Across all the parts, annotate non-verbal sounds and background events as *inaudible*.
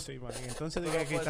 Sí, man. Entonces dije que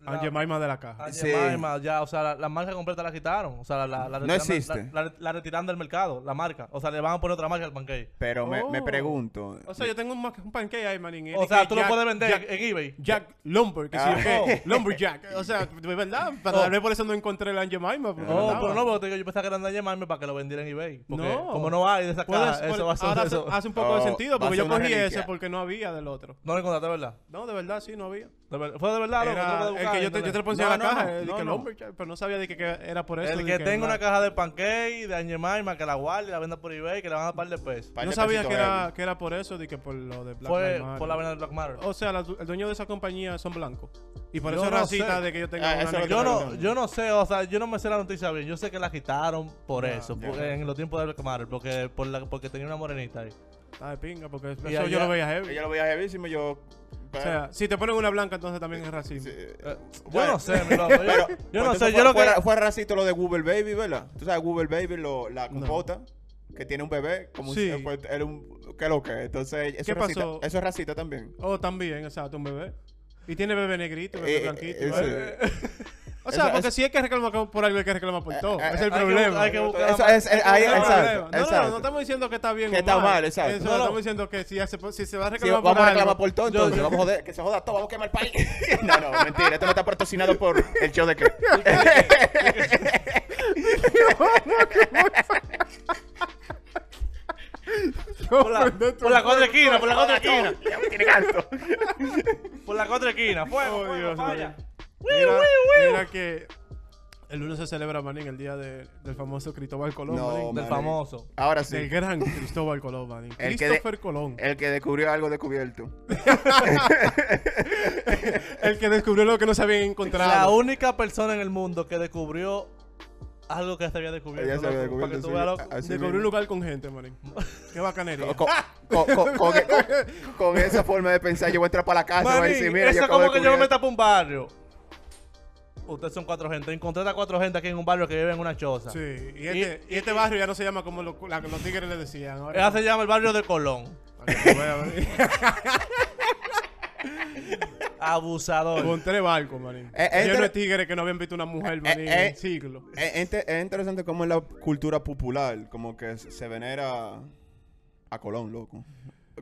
quitan a Jemima de la caja. Sí. Jemima, ya, o sea, la, la marca completa la quitaron. O sea, la, la, la No retiran del- existe. La, la- la retiran del mercado, la marca. O sea, le van a poner otra marca al pancake. Pero me, me Oh. pregunto. O sea, yo tengo un, pancake ahí, manín. O sea, tú lo puedes vender Jack, en eBay. Jack Lumber, que sí, Ah. o qué. *laughs* Lumberjack. O sea, de verdad. Pero Oh. tal vez por eso no encontré la Jemima. porque No, pero no, porque yo pensaba que de Jemima para que lo vendieran en eBay. Porque No. como no hay de esa caja, eso puedes- va a ser ahora eso. hace, hace un poco de Oh, sentido porque yo cogí ese porque no había del otro. No lo encontraste, ¿verdad? No, de verdad, sí, no había. De ver- ¿Fue de verdad? loco? ¿Tú lo Era puedes el que yo te, yo te lo puse No, en la no, caja, no, de no, que no. Lumberjack, pero no sabía de que, que era por eso. El de que tenga una caja de pancake de Añemaima, que la guarde y la venda por eBay, que le van a dar par de pesos. Par No de sabía que era, que era por eso, de que por lo de Black Fue Matter. por la venda del Black Matter. O sea, la el dueño de esa compañía son blancos. Y por Yo eso racista sé. de que yo tenga Ah, una que Yo no, yo no sé, o sea, yo no me sé la noticia bien. Yo sé que la quitaron por eso, en los tiempos de Black Matter, porque, por la, porque tenía una morenita ahí. Está de pinga, porque eso yo lo veía heavy. Yo lo veía heavísimo, yo. O sea, si te ponen una blanca, entonces también es racismo. Sí. Eh, yo Bueno, no sé, mi loco. *laughs* Yo, Pero, yo no pues, sé, yo lo fue, que. fue, fue racista lo de Google Baby, ¿verdad? Tú sabes, Google Baby, lo, la No. compota, que tiene un bebé, como Sí. si fue, era un. ¿Qué lo que? Entonces, eso ¿Qué es racista. pasó? Eso es racista también. O también, exacto, un bebé. Y tiene bebé negrito, bebé Eh, blanquito. eh, ¿vale? *laughs* eso- O sea, porque si hay que reclamar por algo, hay que reclamar por todo. eh, Ese es el hay que problema. bu- hay que buscar Eso la- es- eh, ahí- el exacto, problema. No, no, no, no estamos diciendo que está bien Que o está mal. mal, exacto. Eso, No, no. estamos diciendo que si, hace- si se va a reclamar vamos por a algo, reclamar por todo, Yo- entonces. Vamos a joder, que se joda todo, vamos a quemar el país. *laughs* no, no, mentira. Esto no está patrocinado por el show de qué. *laughs* Por la, por la contra esquina, por la contra esquina. Ya me tiene canto. Por la contra esquina. Fuego, Oh, fuego, Dios falla. mío. Mira, mira que el lunes se celebra, manín, el día de- del famoso Cristóbal Colón, No, manín. Del famoso. Ahora Del sí. gran Cristóbal Colón, manín. El que de- Christopher Colón. El que descubrió algo descubierto. *laughs* El que descubrió lo que no se había encontrado. La única persona en el mundo que descubrió algo que se había descubierto. Ella se había loco, para que descubierto, tú sí. veas, Descubrió un lugar con gente, manín. Qué bacanería. Con, con- con- con- con- con esa forma de pensar, yo voy a entrar para la casa y voy a decir, mira, yo como que yo me para un barrio. Ustedes son cuatro gente. Encontré a cuatro gente aquí en un barrio que vive en una choza. Sí, y este, y, este barrio ya no se llama como lo- la que los tigres le decían. Ahora, Ella se llama el barrio de Colón. *laughs* Abusador. Con tres barcos, manín. Eh, eh, Lleno pero- de tigres que no habían visto una mujer, manín, eh, en siglos. Es, es inte- es interesante cómo en la cultura popular, como que se se venera a Colón, loco.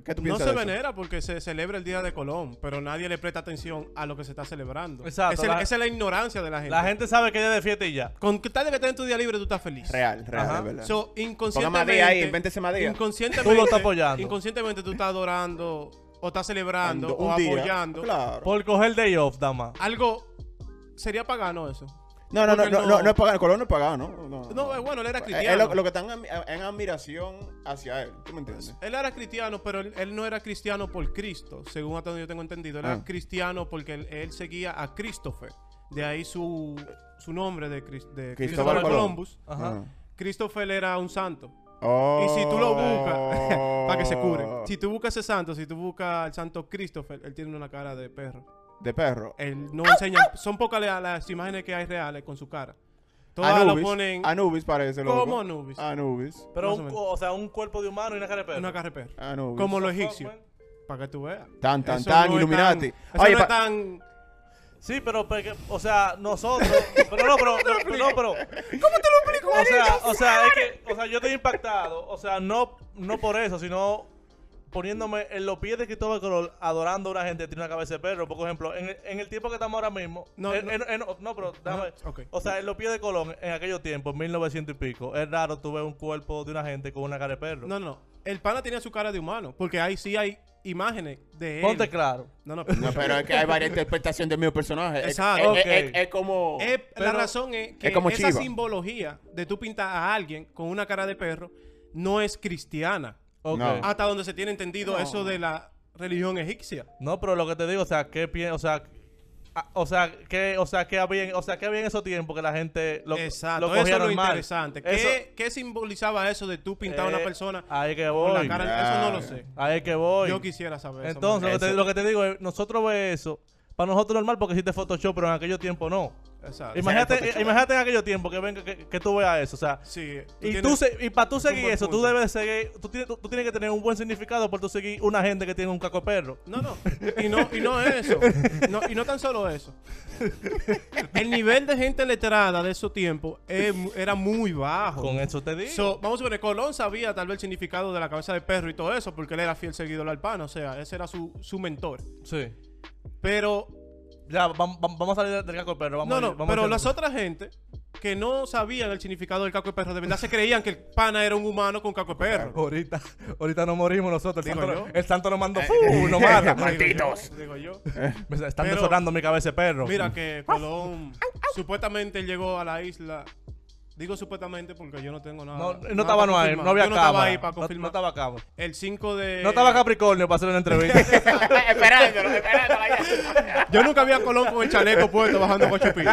¿Qué tú No se de eso? venera porque se celebra el Día de Colón, pero nadie le presta atención a lo que se está celebrando. Exacto, Esa es- la- esa es la ignorancia de la gente. La gente sabe que ella es de fiesta y ya. Con que tal de que estés en tu día libre, tú estás feliz. Real, real, Ajá. es verdad. So, inconscientemente, Madía ahí, invéntese Madía. inconscientemente, Tú lo estás apoyando. Inconscientemente tú estás adorando o estás celebrando Ando- o un día, apoyando. Claro. Por coger day off, dama. Algo sería pagano eso. No, no, no, no, no- no, es pagano. Colón no es pagano, ¿no? No, No, bueno, él era Es cristiano. lo, lo que están en, admiración hacia él. ¿Tú me entiendes? Él era cristiano, pero él, él no era cristiano por Cristo, según hasta donde yo tengo entendido. Él Ah. era cristiano porque él, él seguía a Christopher. De ahí su, su nombre de, Cris- de Cristóbal. Columbus. Ajá. Christopher era un santo. Oh. Y si tú lo buscas, *laughs* para que se cure. Si tú buscas ese santo, si tú buscas al santo Christopher, él tiene una cara de perro. De perro. Él no enseña, son pocas la- las imágenes que hay reales con su cara. Todas Anubis. lo ponen Anubis parece, loco. como Anubis. Anubis. Pero, Más un, o o sea, un cuerpo de humano y una cara de perro. una cara de perro. Anubis. Como los egipcios. man. Para que tú veas. Tan, tan, Eso tan, no es Illuminati. tan- eso Oye, no es pa- tan... Sí, pero, porque- o sea, nosotros. *laughs* pero no, pero. pero no, pero. ¿Cómo te lo explico? O sea, o sea, es que. O sea, yo estoy impactado. O sea, no, no por eso, sino poniéndome en los pies de Cristóbal Colón adorando a una gente que tiene una cabeza de perro. Por ejemplo, en, el- en el tiempo que estamos ahora mismo. No, en- no. en- en- no, pero déjame. O sea, en los pies de Colón, en aquellos tiempos, en 1900 y pico, es raro tú ver un cuerpo de una gente con una cara de perro. No, no. El pana tenía su cara de humano. Porque ahí sí hay imágenes de él. Ponte claro. No, no. No, pero es que hay varias interpretaciones del mismo personaje. Exacto. Es, es- Ok. es- es como. La Pero- razón es que es como esa simbología de tú pintar a alguien con una cara de perro no es cristiana. No. Hasta donde se tiene entendido No. eso de la religión egipcia. No, pero lo que te digo, o sea, ¿qué piensas? O sea, a- o sea, que, o sea, que había, o sea, que había en esos tiempos que la gente lo, Exacto, lo eso cogía es lo interesante. ¿Qué, Eso- qué simbolizaba eso de tú pintar a una eh, persona Ahí que con voy. la cara? Eso no lo sé. Ahí que voy. Yo quisiera saber eso. Entonces, lo que, te, Eso. lo que te digo es, nosotros ve eso, para nosotros normal porque existe Photoshop, pero en aquellos tiempos no. Exacto. Imagínate, Photoshop. eh, imagínate en aquellos tiempos que venga que, que tú veas eso, o sea, Sí. y tienes- tú se- y para tú seguir eso, tú debes seguir, tú tienes, tú, tú tienes que tener un buen significado por tú seguir una gente que tiene un caco de perro. No, no. Y no, y no eso. No, y no tan solo eso. El nivel de gente letrada de esos tiempos era muy bajo. Con eso te digo. So, vamos a ver, Colón sabía tal vez el significado de la cabeza de perro y todo eso, porque él era fiel seguidor al pan, o sea, ese era su, su mentor. sí. Pero, Ya, vam- vam- vamos a salir del caco de perro. Vamos no, a ir- no, vamos a pero hacer- las otras gente que no sabían el significado del caco de perro, de verdad se creían que el pana era un humano con caco de perro. Ahorita, ahorita nos morimos nosotros. El Digo santo, yo. el santo nos mandó. ¡fu! nos mata. Malditos. Digo yo. Me están desorando mi cabeza de perro. Mira que Colón supuestamente llegó a la isla. Digo supuestamente porque yo no tengo nada. no, estaba no ahí, confirmar. no había Yo no estaba ahí para no, no confirmar. estaba cámara. El 5 de. No estaba Capricornio para hacer una entrevista. *laughs* esperándolo, esperándolo. Yo nunca vi a Colón con el chaleco puesto bajando con chupillo.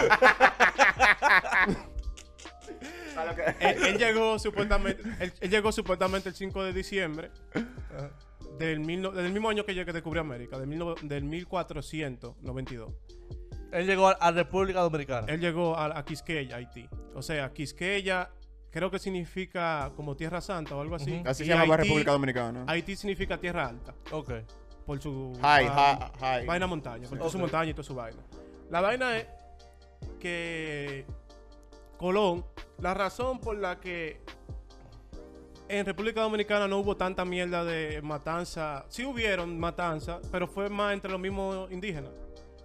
él, él llegó supuestamente. Él, él llegó supuestamente el 5 de diciembre. Del, mil del mismo año que yo que descubrí América, del, mil del 1492. Él llegó a, a República Dominicana. Él llegó a, a Quisqueya, Haití. O sea, Quisqueya creo que significa como Tierra Santa o algo así. Así Y se llama Haití- República Dominicana. Haití significa Tierra Alta. Ok. Por su ah, vaina montaña. Por toda su montaña y toda su vaina. La vaina es que Colón, la razón por la que en República Dominicana no hubo tanta mierda de matanza. Sí hubieron matanza, pero fue más entre los mismos indígenas.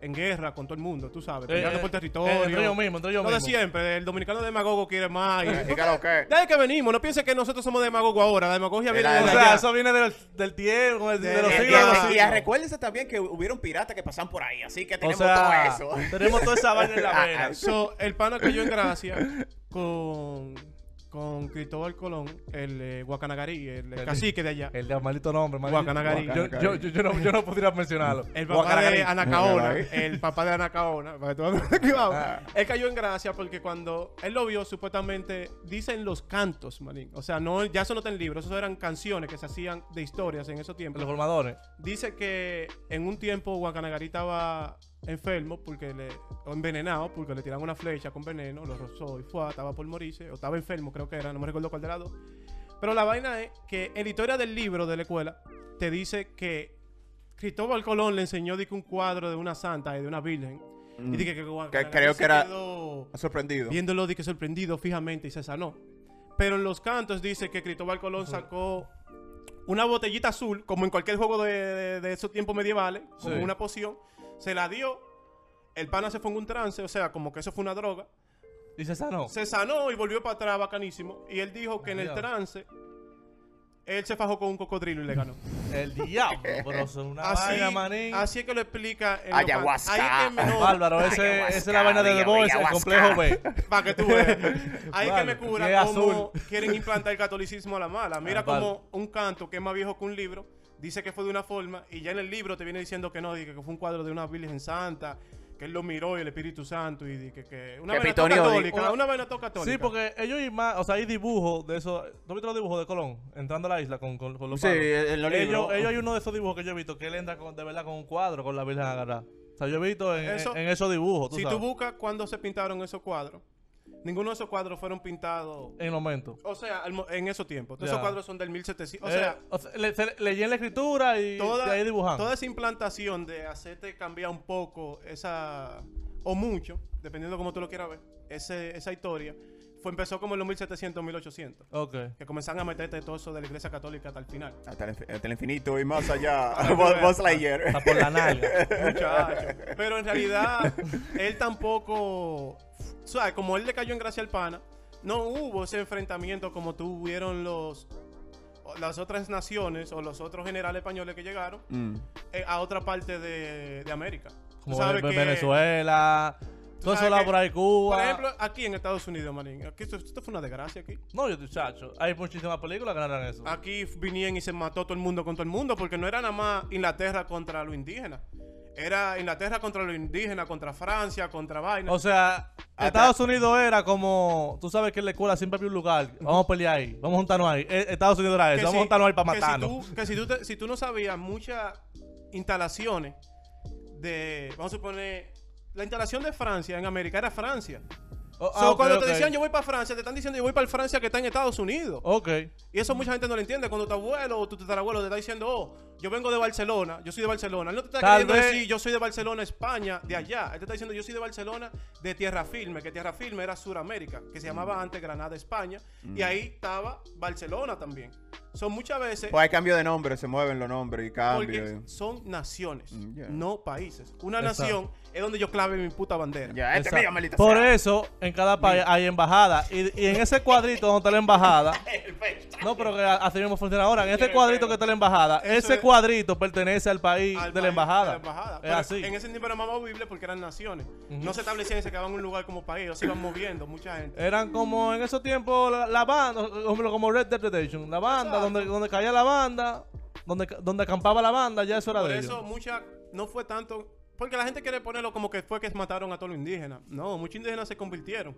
En guerra con todo el mundo, tú sabes. Peleando Eh, por eh, territorio. eh, entre ellos mismos, entre ellos Lo de mismos. siempre, el dominicano demagogo quiere más. y- ¿Y qué lo que? Desde que venimos, no piense que nosotros somos demagogos ahora. La demagogia viene de O sea, eso viene del, del tiempo, de, De- los de- siglos. de- de los de- Y recuérdense también que hubieron piratas que pasan por ahí, así que O tenemos sea, todo eso. tenemos toda esa vaina en la *laughs* Ah, vena. So, el pana cayó en gracia con, con Cristóbal Colón, el eh, Guacanagarí, el, El- cacique de allá. El de maldito nombre, maldito. Guacanagarí. Yo, yo, yo, yo no, yo no pudiera mencionarlo. El papá Guacanagarí. de Anacaona, el papá de Anacaona, para que tú. Ah. Él cayó en gracia porque cuando él lo vio, supuestamente, dicen los cantos, manín. O sea, no, ya eso no está en libros, eso eran canciones que se hacían de historias en esos tiempos. Los formadores. Dice que en un tiempo Guacanagarí estaba enfermo porque le o envenenado porque le tiraron una flecha con veneno, lo rozó y fue, estaba por morirse, o estaba enfermo, creo que era, no me recuerdo cuál de las dos. Pero la vaina es que en la historia del libro de la escuela te dice que Cristóbal Colón le enseñó de que un cuadro de una santa y de una virgen. Y dije que, Guacanagarí creo que era- Sorprendido. viéndolo de que sorprendido fijamente y se sanó. Pero en los cantos dice que Cristóbal Colón sacó una botellita azul, como en cualquier juego de, de- de esos tiempos medievales, como Sí. una poción, se la dio, el pana se fue en un trance, o sea, como que eso fue una droga, Y se sanó. se sanó y volvió para atrás bacanísimo, y él dijo que en el trance, él se fajó con un cocodrilo y le ganó. *laughs* El diablo, pero son una Así, vaina, manín. así es que lo explica en Ayahuasca. Ahí es que me- Bárbaro, ese, esa es la vaina de The Voice, el complejo B. Para que tú veas. Ahí que Vale, me que cura cómo azul. quieren implantar el catolicismo a la mala. Mira Ah, vale. como un canto que es más viejo que un libro dice que fue de una forma y ya en el libro te viene diciendo que no, que fue un cuadro de una Virgen Santa, que él lo miró y el Espíritu Santo y que, que una vaina católica, una- una vaina todo católica. Sí, porque ellos y más, o sea, hay dibujos de eso. ¿Tú viste los dibujos de Colón? Entrando a la isla con, con, con los Sí, en los ellos, libros. ellos hay uno de esos dibujos que yo he visto que él entra con, de verdad con un cuadro con la Virgen agarrada. O sea, yo he visto en, Eso- en, en esos dibujos, tú si sabes, tú buscas cuándo se pintaron esos cuadros, ninguno de esos cuadros fueron pintados, en el momento. o sea, al en esos tiempos. Ya. esos cuadros son del 1700. O Eh, sea, o sea, le, se- leí en la escritura y toda, de ahí dibujando. toda esa implantación de hacerte cambiar un poco esa o mucho, dependiendo cómo tú lo quieras ver, ese, esa historia, fue empezó como en los 1700, 1800, Ok. que comenzaron a meterte todo eso de la iglesia católica hasta el final. Hasta el, infi- hasta el infinito y más allá. *laughs* Buzz Lightyear. Por la nalga. *laughs* Muchacho. Pero en realidad, *laughs* él tampoco, ¿sabes? Como él le cayó en gracia al pana, no hubo ese enfrentamiento como tuvieron los las otras naciones o los otros generales españoles que llegaron Mm. eh, a otra parte de, de América. Como Venezuela. Todo eso por ahí Cuba. Por ejemplo, aquí en Estados Unidos, manín. Aquí esto, esto fue una desgracia aquí. no, yo chacho. Hay muchísimas películas que narran eso. Aquí vinieron y se mató todo el mundo con todo el mundo porque no era nada más Inglaterra contra los indígenas. Era Inglaterra contra los indígenas, contra Francia, contra vaina. O sea, Estados Unidos era como. Tú sabes que en la escuela siempre había un lugar. Vamos a pelear ahí. Vamos a juntarnos ahí. Eh, Estados Unidos era eso. Vamos a juntarnos ahí para que si matarnos. tú- que si tú, te- si tú no sabías muchas instalaciones de, vamos a suponer, la instalación de Francia en América era Francia. Oh, So, ah, ok, cuando te decían yo voy para Francia, te están diciendo yo voy para Francia que está en Estados Unidos. Ok. Y eso mucha gente no lo entiende. Cuando tu abuelo o tu tatarabuelo te está diciendo, oh, yo vengo de Barcelona, yo soy de Barcelona. Él no te está Tal queriendo vez- decir, yo soy de Barcelona, España, de allá. Él te está diciendo, yo soy de Barcelona, de Tierra Firme, que Tierra Firme era Suramérica, que se llamaba antes Granada, España. Y ahí estaba Barcelona también. Son muchas veces Pues hay cambio de nombre, se mueven los nombres y cambios. son naciones, Mm, yeah. no países. Una Exacto. nación es donde yo clave mi puta bandera. Este mío, Por sea. eso, en cada país hay embajada. Y, y en ese cuadrito donde está la embajada. *laughs* no, pero que así mismo funciona ahora. En este cuadrito que está la embajada, Eso ese es- cuadrito pertenece al país al de la país embajada. de la embajada. Es Pero así. En ese tiempo era más movible porque eran naciones. No se establecían y se quedaban en un lugar como país. O se iban moviendo mucha gente. Eran como en esos tiempos la, la banda, como, como Red Dead Redemption. La banda, Exacto. donde, donde caía la banda, donde, donde acampaba la banda, ya eso era Por de eso ellos. mucha no fue tanto porque la gente quiere ponerlo como que fue que mataron a todos los indígenas. No, muchos indígenas se convirtieron.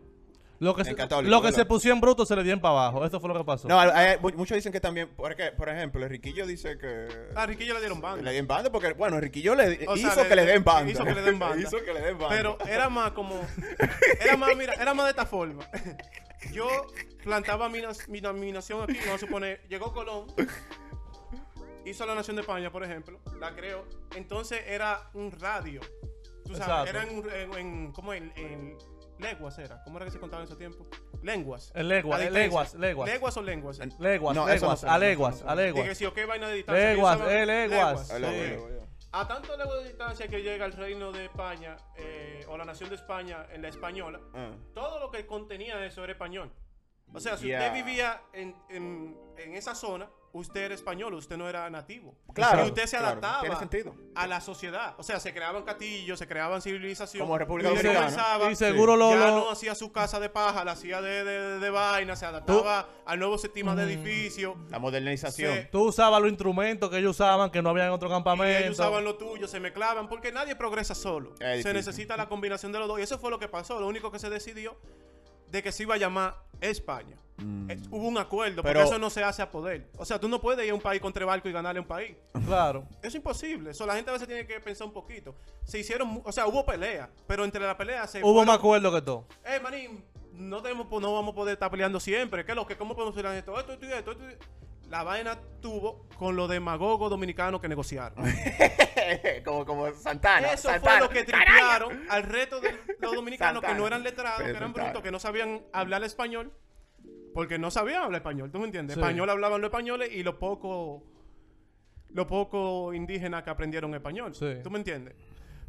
Lo que, En se, católico, lo que ¿verdad? se pusieron bruto se le dio en para abajo. Eso fue lo que pasó. No, hay- hay- mu- muchos dicen que también, porque, por ejemplo, el Riquillo dice que A Riquillo le dieron banda. le den banda porque, bueno, el Riquillo le O sea, hizo le- que le den banda. hizo que le den banda. *laughs* hizo que le den banda. Pero era más como era más mira, era más de esta forma. Yo plantaba mi, nas- mi, na- mi nación aquí, vamos a suponer, llegó Colón, hizo la nación de España, por ejemplo, la creó. Entonces era un radio. Tú sabes, Exacto. era en, en, en- ¿cómo en, en lenguas era? ¿Cómo era que se contaba en ese tiempo? Lenguas. En lenguas, La en diferencia. leguas, leguas. ¿Leguas o lenguas? Leguas, No, leguas, a leguas, a leguas. Dije, si ok, vaina de distancia. Leguas, eh, leguas. A tanto lejos de distancia que llega el reino de España eh, o la nación de España en la española, Ah. todo lo que contenía eso era español. O sea, si usted vivía en, en- en esa zona, usted era español, usted no era nativo. Claro, Y usted se claro, adaptaba tiene sentido. a la sociedad. O sea, se creaban castillos, se creaban civilizaciones. Como República y Dominicana. comenzaba- Y seguro lo- ya no hacía su casa de paja, la hacía de, de, de vaina, se adaptaba al nuevo sistema de edificio. La modernización. Tú usabas los instrumentos que ellos usaban que no había en otro Y campamento. ellos usaban lo tuyo, se mezclaban, porque nadie progresa solo. Se necesita la combinación de los dos. Y eso fue lo que pasó. Lo único que se decidió de que se iba a llamar España. Eh, hubo un acuerdo, porque Pero- eso no se hace a poder. O sea, tú no puedes ir a un país con tres barcos y ganarle a un país. Claro. Es imposible. Eso la gente a veces tiene que pensar un poquito. Se hicieron, o sea, hubo pelea, pero entre la pelea se Hubo fueron- más acuerdo que todo. Eh, manín, no, tenemos, no vamos a poder estar peleando siempre. ¿Qué es lo que? ¿Cómo podemos pelear esto? Esto, esto, esto, esto La vaina tuvo con los demagogos dominicanos que negociaron. *laughs* *laughs* como, como Santana. Eso Santana. fue lo que tripearon al resto de los dominicanos que no eran letrados, que eran Santana. brutos, que no sabían hablar español, porque no sabían hablar español, ¿tú me entiendes? Sí. Español hablaban los españoles y los pocos los pocos indígenas que aprendieron español, Sí. ¿tú me entiendes?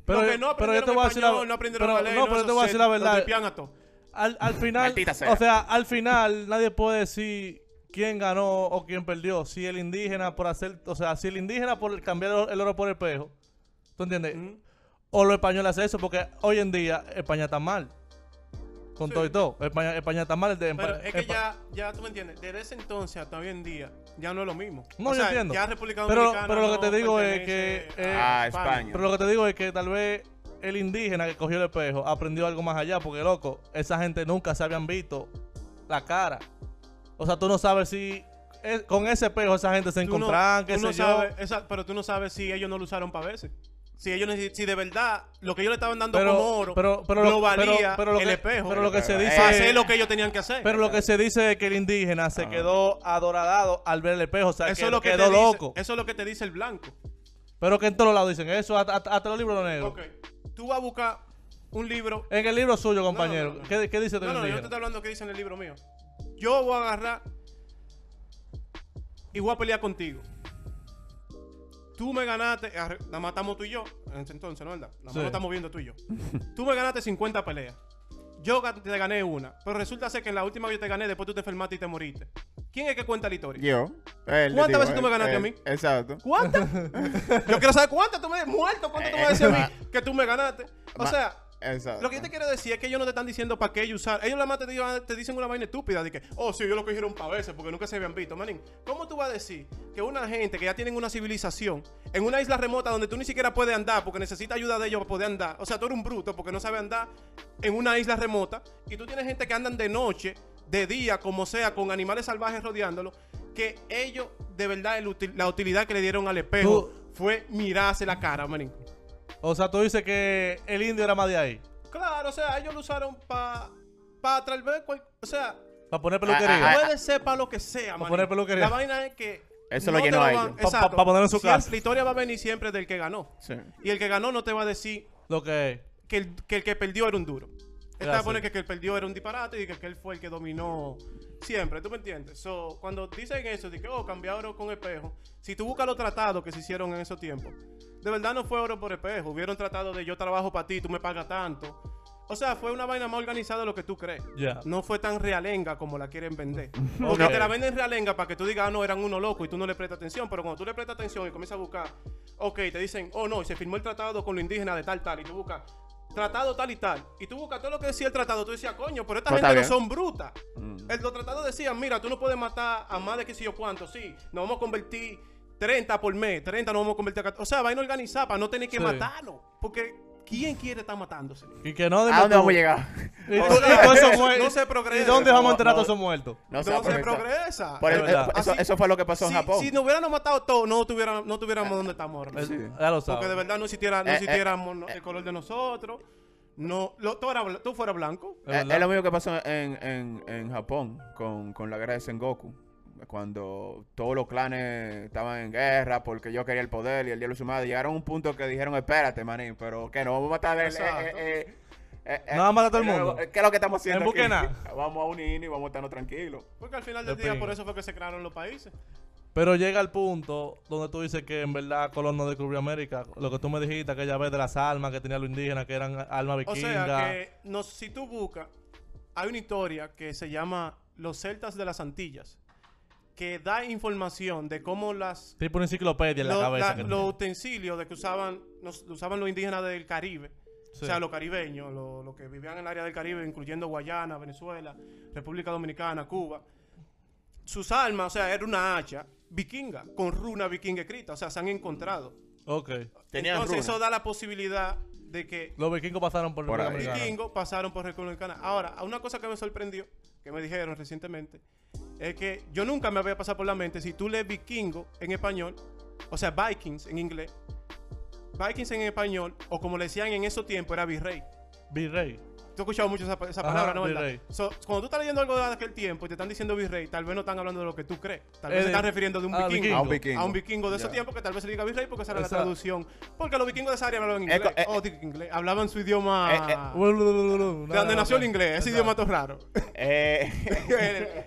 Pero, Los que no pero yo te aprendieron voy a decir la, español, no aprendieron pero, no, pero yo te voy a decir la verdad. Al, al final, o sea, al final nadie puede decir quién ganó o quién perdió. Si el indígena por hacer, o sea, si el indígena por cambiar el oro por el espejo, ¿tú entiendes? O los españoles hacen eso porque hoy en día España está mal. Con Sí. todo y todo. España, España está mal. de- Pero es que ya, ya tú me entiendes, desde ese entonces hasta hoy en día, ya no es lo mismo. No, o yo sea, entiendo. Ya República Pero- Dominicana pero lo que no te digo es que, eh, Ah, España. Pero lo que te digo es que tal vez el indígena que cogió el espejo aprendió algo más allá, porque loco, esa gente nunca se habían visto la cara. O sea, tú no sabes si eh, con ese espejo esa gente se Tú no- encontraban, qué tú no sé yo. sabes- esa- pero tú no sabes si ellos no lo usaron para veces. Si ellos si de verdad lo que ellos le estaban dando Pero- como oro pero- pero lo lo- valía pero- pero lo el que- espejo. pero lo que se dice para eh, hacer lo que ellos tenían que hacer. Pero lo que se dice es que el indígena se Ajá. quedó adoradado al ver el espejo, o sea, eso que es lo que quedó dice- loco. eso es lo que te dice el blanco. Pero que en todos lados dicen eso, hasta, los libros de negros. Ok. Tú vas a buscar un libro. En el libro suyo, compañero, no, no. ¿qué, qué dice del No, no, yo te estoy hablando que dice en el libro mío. Yo voy a agarrar y voy a pelear contigo. Tú me ganaste, la matamos tú y yo, en ese entonces, ¿no es verdad? La Sí. mano estamos viendo tú y yo. Tú me ganaste 50 peleas. Yo te gané una, pero resulta ser que en la última que yo te gané, después tú te enfermaste y te moriste. ¿Quién es que cuenta la historia? Yo. Él, ¿Cuántas digo, veces tú me él, ganaste a mí? Exacto. ¿Cuántas? *laughs* Yo quiero saber cuántas tú me has muerto, cuántas tú me a decir a mí que tú me ganaste. O Ma- sea, Exacto. lo que yo te quiero decir es que ellos no te están diciendo para qué ellos usar. Ellos nada más te, digan- te dicen una vaina estúpida de que, oh, sí, ellos lo cogieron para veces porque nunca se habían visto. Manín, ¿cómo tú vas a decir que una gente que ya tienen una civilización en una isla remota donde tú ni siquiera puedes andar porque necesitas ayuda de ellos para poder andar? O sea, tú eres un bruto porque no sabes andar en una isla remota y tú tienes gente que andan de noche, de día, como sea, con animales salvajes rodeándolo, que ellos, de verdad, el util- la utilidad que le dieron al espejo Tú- fue mirarse la cara, manín. O sea, tú dices que el indio era más de ahí. Claro, o sea, ellos lo usaron para pa tal vez, cual- o sea, Para poner peluquería. Ah, ah, puede ser para lo que sea, Pa' manín. poner peluquería. La vaina es que Eso lo te llenó a van- ellos. Pa- pa- Exacto. pa ponerlo en su Siempre- casa. La historia va a venir siempre del que ganó. Sí. Y el que ganó no te va a decir Lo que es. que el que, el que perdió era un duro. Él te va a Gracias. poner que, que el perdió era un disparate y que, que él fue el que dominó siempre. ¿Tú me entiendes? So, cuando dicen eso, de que, oh, cambiar oro con espejo, si tú buscas los tratados que se hicieron en esos tiempos, de verdad no fue oro por espejo. Hubieron tratado de yo trabajo para ti, tú me pagas tanto. O sea, fue una vaina más organizada de lo que tú crees. Ya. No fue tan realenga como la quieren vender. *laughs* Porque te la venden realenga para que tú digas, ah, no, eran uno loco y tú no le prestas atención. Pero cuando tú le prestas atención y comienzas a buscar, ok, te dicen, oh, no, se firmó el tratado con los indígenas de tal, tal. Y tú buscas, tratado tal y tal. Y tú buscas todo lo que decía el tratado. Tú decías, coño, pero esta Pues gente no son brutas. Mm. El, los tratados decían, mira, tú no puedes matar a más de que sé yo cuánto. Sí, nos vamos a convertir 30 por mes. 30 nos vamos a convertir a 14. O sea, vaina organizada para no tener que Sí. matarlo. Porque, ¿quién quiere estar matándose? Y que no ¿A dime dónde vamos a llegar? *laughs* Y, tú- todos esos *laughs* no muertos. se progresa. ¿Y dónde vamos a No, no. todos esos muertos? No, No, se progresar. progresa. Por el- eso, Así- eso fue lo que pasó en si, Japón. Si nos hubiéramos matado todos, no, tuviera, no tuviéramos donde estamos ahora. Eh, Sí. Ya lo Porque de sabes. verdad no existiera, no Eh, eh, existiéramos no- el color de nosotros. No, lo, tú, era bla- tú fueras blanco. Es Eh, lo mismo que pasó en, en, en Japón con, con la guerra de Sengoku. Cuando todos los clanes estaban en guerra porque yo quería el poder y el diablo y su madre. Llegaron a un punto que dijeron, espérate, manín, pero que no vamos a matar el, eh, eh, eh, eh, No vamos a matar a todo el eh, mundo. ¿Qué es lo que estamos haciendo? En aquí? *laughs* Vamos a unirnos y vamos a estarnos tranquilos. Porque al final del De día, por eso fue que se crearon los países. Pero llega el punto donde tú dices que en verdad Colón no descubrió América. Lo que tú me dijiste aquella vez de las armas que tenían los indígenas, que eran armas O vikingas. sea que no, si tú buscas, hay una historia que se llama Los Celtas de las Antillas, que da información de cómo las Tipo una enciclopedia en la lo- cabeza. la- que- los utensilios de que usaban, nos- usaban los indígenas del Caribe. Sí. O sea, los caribeños, los los que vivían en el área del Caribe, incluyendo Guayana, Venezuela, República Dominicana, Cuba. Sus armas, o sea, era una hacha vikinga, con runa vikinga escrita. O sea, se han encontrado. Ok. Tenían Entonces, runa. eso da la posibilidad de que Los vikingos pasaron por, Por República. Dominicana. vikingos pasaron por República Dominicana. Ahora, una cosa que me sorprendió, que me dijeron recientemente, es que yo nunca me había pasado por la mente, si tú lees vikingo en español, o sea, Vikings en inglés, Vikings en español, o como le decían en esos tiempos, era virrey. Virrey. Tú has escuchado mucho esa, esa Ajá, palabra, ¿no? ¿verdad? virrey. So, cuando tú estás leyendo algo de aquel tiempo y te están diciendo virrey, tal vez no están hablando de lo que tú crees. Tal vez Eh, se están refiriendo de un vikingo. vikingo. A un vikingo. A un vikingo de esos Ya. tiempos que tal vez se diga virrey porque esa era la traducción. Porque los vikingos de esa área hablaban Eh, inglés. eh, oh, inglés. Hablaban su idioma. Eh, eh, de donde nació el inglés. Ese idioma todo raro. Eh,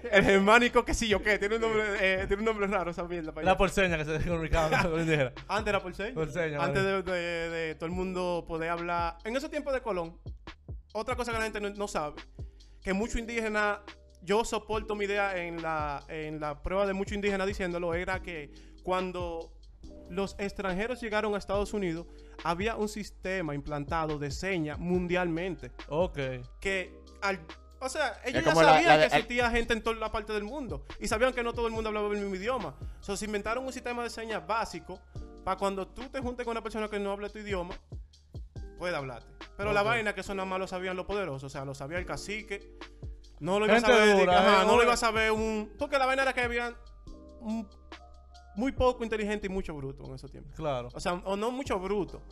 el, el germánico, que sí yo qué. Tiene un nombre, eh, tiene un nombre raro esa mierda. La allá. por seña que se los indígenas. Antes era por señas. Por señas, Antes vale. de, de- de todo el mundo poder hablar. En ese tiempo de Colón, otra cosa que la gente no, no sabe, que muchos indígenas, yo soporto mi idea en la, en la prueba de muchos indígenas diciéndolo, era que cuando los extranjeros llegaron a Estados Unidos, había un sistema implantado de señas mundialmente. Ok. Que al... O sea, ellos ya la- sabían la de- que existía gente en toda la parte del mundo. Y sabían que no todo el mundo hablaba el mismo idioma. O sea, se inventaron un sistema de señas básico para cuando tú te juntes con una persona que no habla tu idioma, pueda hablarte. Pero la vaina que eso nada más lo sabían los poderosos. O sea, lo sabía el cacique. No lo iba Gente a saber. dura, ajá, eh, no lo iba a saber un. Porque la vaina era que había un- muy poco inteligente y mucho bruto en esos tiempos. Claro. O sea, o no mucho bruto.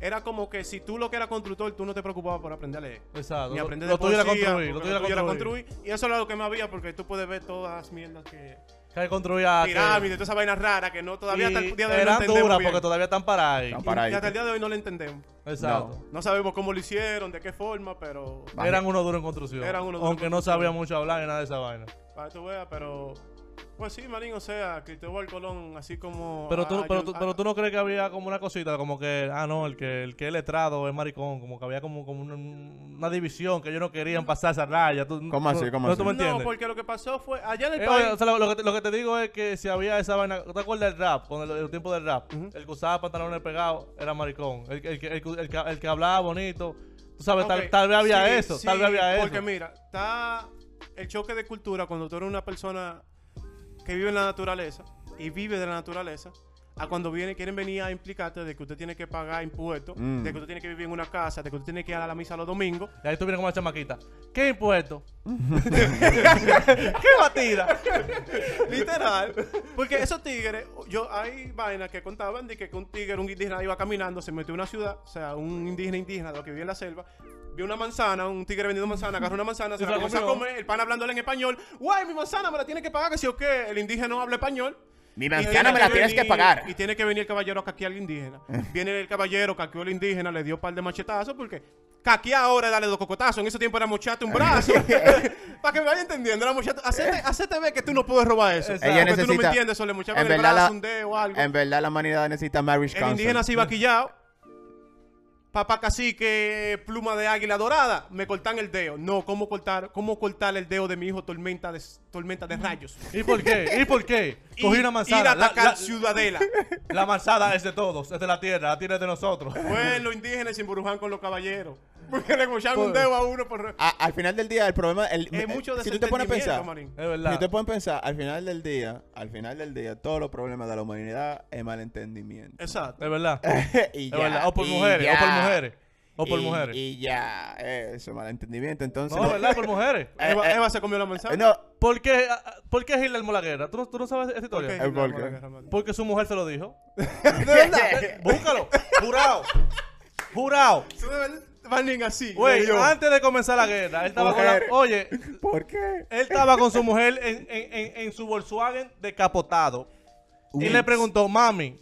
Era como que si tú lo que eras constructor, tú no te preocupabas por aprender a leer. Exacto. Ni Lo, aprender lo de tuyo era poesía, construir. Lo tuyo era era construir. Y eso era lo que más había, porque tú puedes ver todas las mierdas que... Que construía. Pirámides, todas esas vainas raras que no, todavía hasta el día de hoy no eran entendemos duras bien. porque todavía están paradas ahí. Están Y- paradas. y hasta el día de hoy no lo entendemos. Exacto. No sabemos cómo lo hicieron, de qué forma, pero... Vale. Eran unos duros en construcción. Eran unos duros en Aunque no construcción. sabía mucho hablar ni nada de esa vaina. Para que tú veas, pero... Pues sí, marín, o sea, Cristóbal Colón, así como... Pero tú, a- pero, a- tú, pero tú no crees que había como una cosita, como que, ah, no, el que el que es letrado es maricón, como que había como, como una, una división que ellos no querían pasar esa raya. Tú, ¿Cómo así? ¿Cómo ¿no así? tú me entiendes? No, porque lo que pasó fue... Allá en el Eh, país... oye, o sea, lo, lo que te, lo que te digo es que si había esa vaina, ¿te acuerdas del rap? Con el, el tiempo del rap, el que usaba pantalones pegados era maricón. El, el, que- el, que- el que, el que hablaba bonito, tú sabes, tal, Ok, tal vez había sí, eso, sí, tal vez había eso. Porque mira, está el choque de cultura cuando tú eres una persona que vive en la naturaleza y vive de la naturaleza. a cuando viene, quieren venir a implicarte de que usted tiene que pagar impuestos, Mm. de que usted tiene que vivir en una casa, de que usted tiene que ir a la misa los domingos. Y ahí tú vienes como la chamaquita. ¿Qué impuesto? *laughs* ¿Qué batida? Literal. Porque esos tigres, yo hay vainas que contaban de que un tigre, un indígena iba caminando, se metió en una ciudad, o sea, un indígena indígena lo que vivía en la selva, vio una manzana, un tigre vendiendo manzana, agarró una manzana, se *laughs* la a comer, el pan hablándole en español, guay, mi manzana me la tiene que pagar, que si o qué, el indígena no habla español. Mi manzana me la tienes que pagar. Y tiene que venir el caballero a caquear al indígena. *laughs* Viene el caballero, caqueó al indígena, le dio un par de machetazos porque caquear ahora es darle dos cocotazos. En ese tiempo era mocharte un brazo. *laughs* Para que me vaya entendiendo, era mocharte. Hacete, hacete ver que tú no puedes robar eso. Ella Porque tú no me necesita- entiendes, eso le en el verdad brazo, la- un dedo o algo. En verdad, la humanidad necesita marriage El counsel. indígena se iba quillado. Papá cacique, pluma de águila dorada, me cortan el dedo. No, ¿cómo cortar, cómo cortar el dedo de mi hijo tormenta de, tormenta de rayos? ¿Y por qué? ¿Y por qué? Cogí una manzana. Ir a La- atacar la- Ciudadela. La manzana es de todos, es de la tierra, la tierra es de nosotros. Los indígenas se embrujan con los caballeros. Porque le mochaban un dedo a uno por... A- al final del día, el problema. El, Es mucho si tú te pones a pensar. manín. Es verdad. Si te pones a pensar, al final del día, al final del día, todos los problemas de la humanidad es malentendimiento. Exacto. Es verdad. *laughs* y Es verdad. O por y mujeres, o por mujeres. O por Y- mujeres. Y ya, eso, malentendimiento. Entonces. No, es verdad, por mujeres. *laughs* Eh, Eva, eh, Eva se comió la manzana. no, ¿Por qué, ¿Por qué Hitler armó la guerra? ¿Tú no, tú no sabes esa ¿Por historia? qué? ¿por qué? Porque su mujer se lo dijo. *laughs* ¿De verdad? Búscalo. Jurado. Jurado. Así. Güey, yo. antes de comenzar la guerra, él estaba con la... Oye, ¿por qué? él estaba con su mujer en, en, en, en su Volkswagen decapotado. Y le preguntó, mami,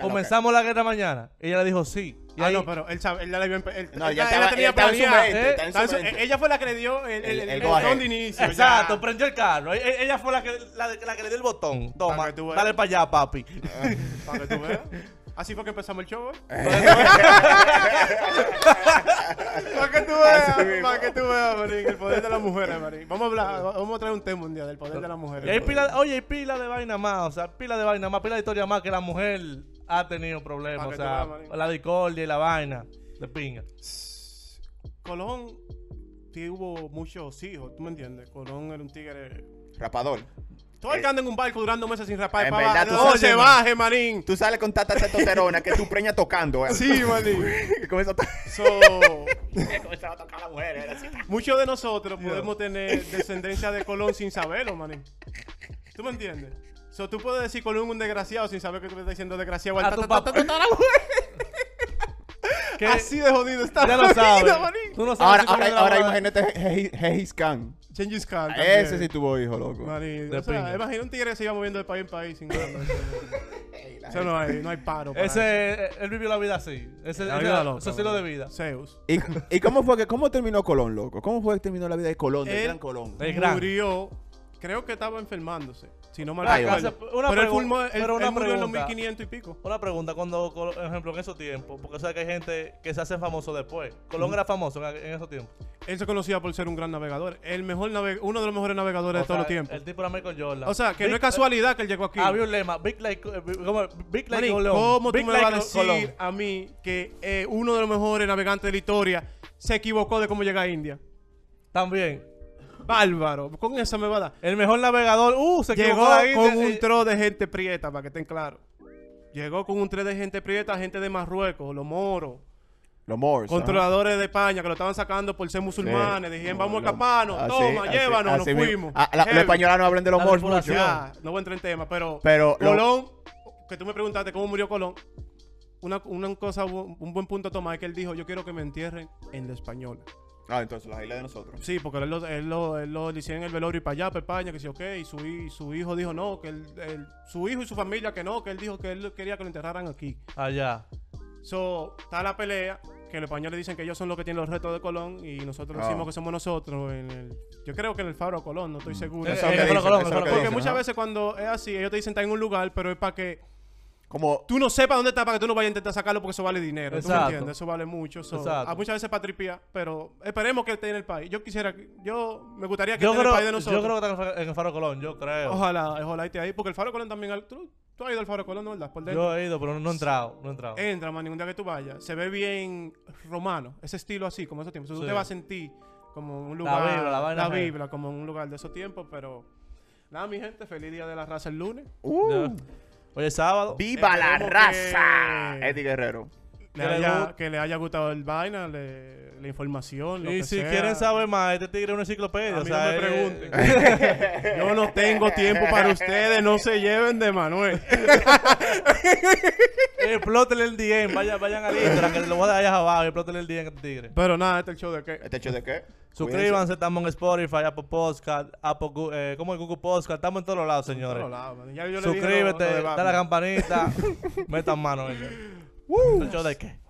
¿comenzamos la guerra mañana? Ella le dijo sí. Y Ah, ahí- no, pero él, sabe, él ya le él- No, él ya estaba, tenía planeado. mente. ¿eh? está en su Entonces, mente. ella fue la que le dio el, el, El- el, botón de inicio. Exacto, ya. prendió el carro. E- Ella fue la que, la, la que le dio el botón. Toma, dale para allá, papi. Para que tú veas. *laughs* Así fue que empezamos el show, ¿eh? *laughs* Para que tú veas, para que tú veas, Marín, el poder de las mujeres, Marín. Vamos a hablar, vamos a traer un tema un día del poder de las mujeres. Y hay pila, oye, hay pila de vaina más, o sea, pila de vaina más, pila de historia más que la mujer ha tenido problemas, o sea, veas, la discordia y la vaina de pinga. Colón tuvo muchos hijos, ¿tú me entiendes? Colón era un tigre... Rapador. Todo el que anda en un barco durando meses sin rapar En para verdad, tú. No sabes, se man. baje, Marín. Tú sales con tanta testosterona que tu preña tocando, ¿eh? Sí, Marín. *laughs* *laughs* Que comienza a to- So, que a tocar a la mujer, ¿eh? Así. muchos de nosotros podemos tener descendencia de Colón sin saberlo, manín. ¿Tú me entiendes? So, tú puedes decir Colón un desgraciado sin saber que tú le estás diciendo desgraciado. A al tu ta- ta- ta- papá. ta- ta- la mujer. *laughs* Que Así de jodido está. ya la lo vida, sabes. manín. Tú no sabes Ahora, si comió ahora, la ahora imagínate Ge- Gengis Khan. Khan también. Ese sí tuvo hijo, loco. O sea, pinga. imagina un tigre que se iba moviendo de país en país sin nada. *laughs* Eso no hay, no hay paro. para eso. Ese, él vivió la vida así. Ese, La ese- vida loca, su estilo de vida. Zeus. ¿Y, ¿Y cómo fue que cómo terminó Colón, loco? ¿Cómo fue que terminó la vida de Colón, del Él- gran Colón? El gran. Murió, creo que estaba enfermándose. Si no mal Ay, recuerdo. hace- una Pero él, fulmó- él- pero él una murió en los pregunta. 1500 y pico. Una pregunta, cuando, por ejemplo, en esos tiempos, porque sabes que hay gente que se hace famoso después. Colón era famoso en, en esos tiempos. Él se conocía por ser un gran navegador. El mejor nave- uno de los mejores navegadores O de todos los tiempos. El tipo era Michael Jordan. O sea, que no es casualidad que él llegó aquí. Había un lema, Big Like, eh, como- Big like Manín, Colón. ¿Cómo tú me vas a decir Colón. a mí que eh, uno de los mejores navegantes de la historia se equivocó de cómo llegar a India? También. Bárbaro. Con eso me va a dar. El mejor navegador, uh, se Llegó con de- un eh, tro de gente prieta, para que estén claros. Llegó con un tro de gente prieta, gente de Marruecos, los moros, Los Moors. ajá. controladores de España que lo estaban sacando por ser musulmanes. Dijeron, vamos a escaparnos, toma, así- llévanos, así nos fuimos. Ah, la- los españoles no hablan de los Moors mucho. Ya, no voy a entrar en tema, pero, Pero lo- Colón, que tú me preguntaste cómo murió Colón, una, una cosa, un buen punto a tomar es que él dijo, yo quiero que me entierren en la española. Ah, entonces las islas de nosotros. Sí, porque él lo, él lo, él lo le hicieron el velorio y para allá, para España, que sí, ok, y su, hi- su hijo dijo no, que él, él- su hijo y su familia que no, que él dijo que él quería que lo enterraran aquí. Allá. So, está la pelea, que los españoles dicen que ellos son los que tienen los retos de Colón y nosotros Ah. decimos que somos nosotros. En el, yo creo que en el Faro Colón, no estoy seguro. Eh, eh, Colón, Colón, que Colón. Porque dicen, muchas veces cuando es así, ellos te dicen está en un lugar, pero es para que Como tú no sepas dónde está, para que tú no vayas a intentar sacarlo porque eso vale dinero. ¿Tú me Exacto. entiendes? Eso vale mucho. So, Exacto. a muchas veces para tripear, pero esperemos que esté en el país. Yo quisiera, yo me gustaría que Yo esté en creo, el país de yo nosotros. creo que está en el Faro Colón, yo creo. Ojalá, ojalá esté ahí, porque el Faro Colón también. ¿Tú, tú has ido al Faro Colón, no verdad? Por dentro. Yo he ido, pero no he entrado, no he entrado. Entra, man, ningún día que tú vayas. Se ve bien romano, ese estilo así, como esos tiempos. Tú Sí. te vas a sentir como un La lugar. vibra, la vaina la vibra, como un lugar de esos tiempos, pero. Nada, mi gente, feliz día de la raza el lunes. uh, Ya. Hoy es sábado. ¡Viva la raza! que- Eddie Guerrero. Le Que le haya- gu- que le haya gustado el vaina, le- la información, lo Y que si sea. quieren saber más, este tigre es una enciclopedia. A o mí sea, no me eh, pregunten. *laughs* Yo no tengo tiempo para ustedes, no se lleven de Manuel. *laughs* Explótenle el DM, vayan, vayan al Instagram, que lo voy a dejar allá abajo, explótenle el DM a este tigre. Pero nada, este es el show de qué. ¿Este hecho de qué? Suscríbanse, estamos en Spotify, Apple Podcast, Apple, eh, ¿cómo es Google Podcast? Estamos en todos lados, todos señores. lados, man. Ya yo le dije lo- Suscríbete, dale a la campanita, *laughs* metan mano el. ¿El show de qué?